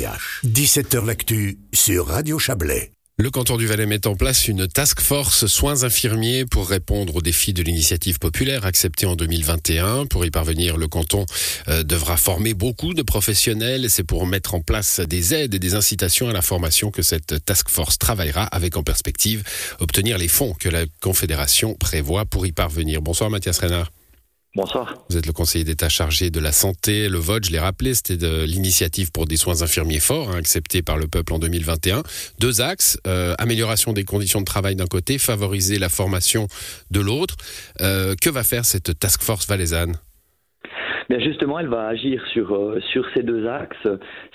17h L'actu sur Radio Chablais. Le canton du Valais met en place une task force soins infirmiers pour répondre aux défis de l'initiative populaire acceptée en 2021. Pour y parvenir, le canton euh, devra former beaucoup de professionnels. C'est pour mettre en place des aides et des incitations à la formation que cette task force travaillera avec en perspective obtenir les fonds que la Confédération prévoit pour y parvenir. Bonsoir Mathias Renard. Bonsoir. Vous êtes le conseiller d'État chargé de la santé. Le vote, je l'ai rappelé, c'était de l'initiative pour des soins infirmiers forts, hein, acceptée par le peuple en 2021. Deux axes, euh, amélioration des conditions de travail d'un côté, favoriser la formation de l'autre. Euh, que va faire cette task force valaisanne? Bien justement, elle va agir sur, euh, sur ces deux axes.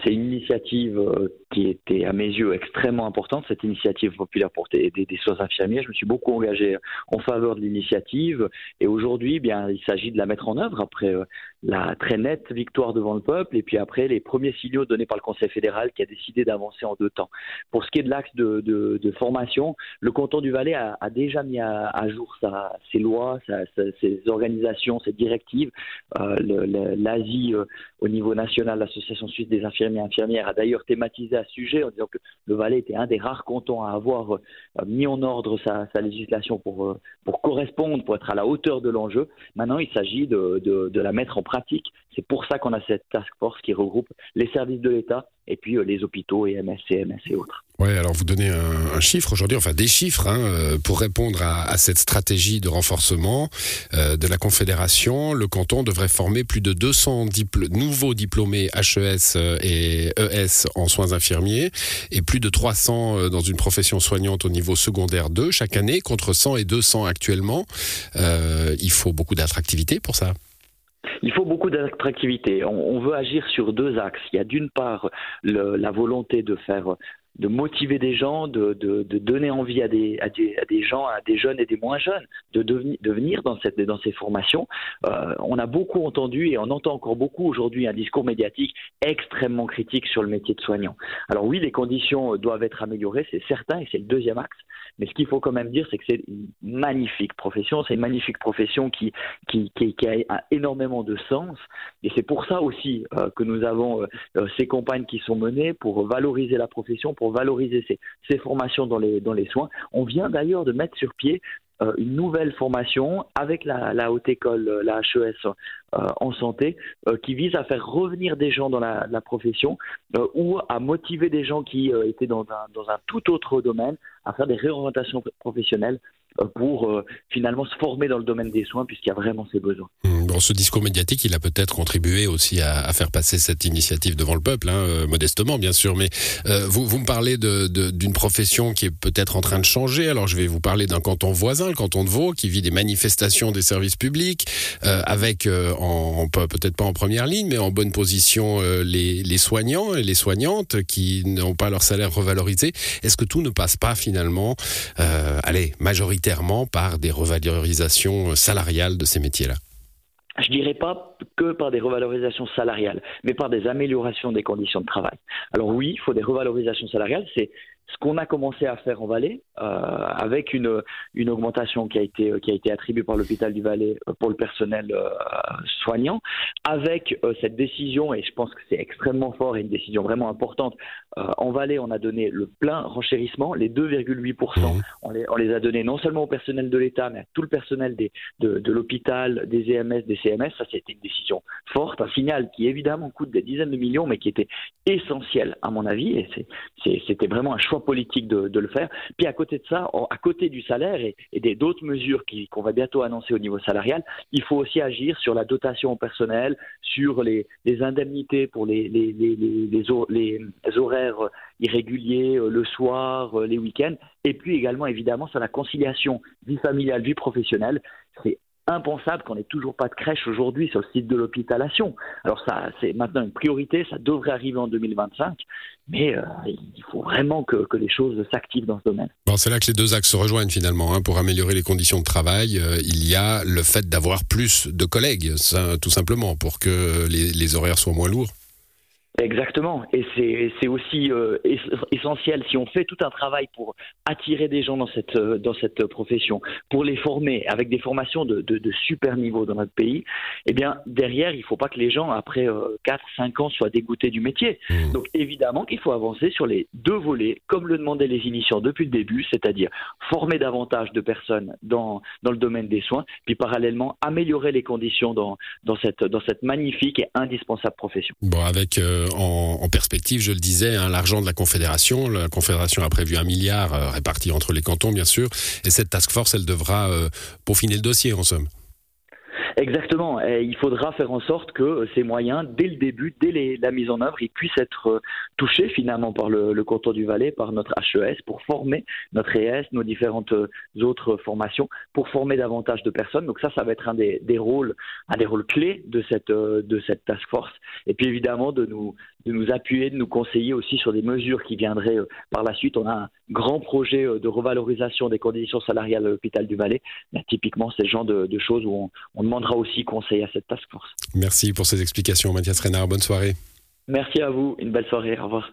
C'est une initiative qui était à mes yeux extrêmement importante, cette initiative populaire pour des, soins infirmiers. Je me suis beaucoup engagé en faveur de l'initiative et aujourd'hui, bien, il s'agit de la mettre en œuvre après euh, la très nette victoire devant le peuple et puis après les premiers signaux donnés par le Conseil fédéral qui a décidé d'avancer en deux temps. Pour ce qui est de l'axe de, de, formation, le canton du Valais a, déjà mis à, à jour sa, ses lois, ses organisations, ses directives. Euh, L'ASI, euh, au niveau national, l'Association suisse des infirmiers et infirmières, a d'ailleurs thématisé sujet en disant que le Valais était un des rares cantons à avoir euh, mis en ordre sa, législation pour, euh, pour correspondre, pour être à la hauteur de l'enjeu. Maintenant, il s'agit de, de, la mettre en pratique. C'est pour ça qu'on a cette task force qui regroupe les services de l'État et puis euh, les hôpitaux et MS, CMS et autres. Oui, alors vous donnez un, chiffre aujourd'hui, enfin des chiffres, hein, euh, pour répondre à, cette stratégie de renforcement euh, de la Confédération. Le canton devrait former plus de 200 nouveaux diplômés HES et ES en soins infirmiers et plus de 300 dans une profession soignante au niveau secondaire 2 chaque année, contre 100 et 200 actuellement. il faut beaucoup d'attractivité pour ça. Il faut beaucoup d'attractivité. On, veut agir sur deux axes. Il y a d'une part la volonté de faire de motiver des gens, de, de, donner envie à des, à, des, à des, gens, à des jeunes et des moins jeunes, de, devenir, de venir dans, cette, dans ces formations. Euh, on a beaucoup entendu et on entend encore beaucoup aujourd'hui un discours médiatique extrêmement critique sur le métier de soignant. Alors oui, les conditions doivent être améliorées, c'est certain, et c'est le deuxième axe. Mais ce qu'il faut quand même dire, c'est que c'est une magnifique profession, c'est une magnifique profession qui, qui, qui, a énormément de sens. Et c'est pour ça aussi euh, que nous avons euh, ces campagnes qui sont menées pour valoriser la profession, pour valoriser ces, ces formations dans les, dans les soins. On vient d'ailleurs de mettre sur pied euh, une nouvelle formation avec la, haute école, euh, la HES euh, en santé, qui vise à faire revenir des gens dans la, la profession ou à motiver des gens qui étaient dans un, dans un tout autre domaine à faire des réorientations professionnelles pour finalement se former dans le domaine des soins puisqu'il y a vraiment ces besoins. Mmh, dans ce discours médiatique, il a peut-être contribué aussi à, faire passer cette initiative devant le peuple, hein, modestement bien sûr. Mais vous, vous me parlez d'une de, d'une profession qui est peut-être en train de changer. Alors je vais vous parler d'un canton voisin le canton de Vaud, qui vit des manifestations des services publics, euh, avec, euh, peut-être pas en première ligne, mais en bonne position euh, les, les, soignants et les soignantes qui n'ont pas leur salaire revalorisé. Est-ce que tout ne passe pas finalement, allez, par des revalorisations salariales de ces métiers-là je dirais pas que par des revalorisations salariales, mais par des améliorations des conditions de travail. Alors oui, il faut des revalorisations salariales, c'est ce qu'on a commencé à faire en Valais, euh, avec une, une augmentation qui a été, qui a été attribuée par l'hôpital du Valais euh, pour le personnel euh, soignant, avec euh, cette décision, et je pense que c'est extrêmement fort et une décision vraiment importante, en Valais, on a donné le plein renchérissement, les 2,8%, mmh. on, les, on les a donnés non seulement au personnel de l'État, mais à tout le personnel des, de, de l'hôpital, des EMS, des CMS, ça c'était une décision forte, un signal qui évidemment coûte des dizaines de millions, mais qui était essentiel à mon avis, et c'était vraiment un choix politique de, le faire. Puis à côté de ça, à côté du salaire et, et d'autres mesures qu'on va bientôt annoncer au niveau salarial, il faut aussi agir sur la dotation au personnel, sur les, indemnités pour les, les, les, horaires irréguliers, euh, le soir, euh, les week-ends, et puis également évidemment sur la conciliation vie familiale, vie professionnelle. C'est impensable qu'on n'ait toujours pas de crèche aujourd'hui sur le site de l'hôpitalation. Alors ça, c'est maintenant une priorité, ça devrait arriver en 2025, mais euh, il faut vraiment que, les choses s'activent dans ce domaine. Bon, c'est là que les deux axes se rejoignent finalement. Hein. Pour améliorer les conditions de travail, euh, il y a le fait d'avoir plus de collègues, tout simplement, pour que les horaires soient moins lourds. Exactement. Et c'est aussi euh, essentiel si on fait tout un travail pour attirer des gens dans cette, euh, dans cette profession, pour les former avec des formations de, de, de super niveau dans notre pays, eh bien, derrière, il ne faut pas que les gens, après euh, 4, 5 ans, soient dégoûtés du métier. Mmh. Donc, évidemment qu'il faut avancer sur les deux volets, comme le demandaient les initiants depuis le début, c'est-à-dire former davantage de personnes dans, dans le domaine des soins, puis parallèlement améliorer les conditions dans, dans, cette, dans cette magnifique et indispensable profession. Bon, avec euh, en, perspective, je le disais, hein, l'argent de la Confédération. La Confédération a prévu un milliard euh, réparti entre les cantons, bien sûr. Et cette task force, elle devra euh, peaufiner le dossier, en somme. Exactement. Et il faudra faire en sorte que ces moyens, dès le début, dès la mise en œuvre, ils puissent être euh, touchés finalement par le, le canton du Valais, par notre HES, pour former notre ES, nos différentes euh, autres formations, pour former davantage de personnes. Donc ça, ça va être un des, des rôles, un des rôles clés de cette euh, de cette task force. Et puis évidemment de nous de nous appuyer, de nous conseiller aussi sur des mesures qui viendraient par la suite. On a un grand projet de revalorisation des conditions salariales à l'hôpital du Valais. typiquement, c'est le genre de, de choses où on, on demande aussi conseil à cette task force. Merci pour ces explications, Mathias Renard. Bonne soirée. Merci à vous. Une belle soirée. Au revoir.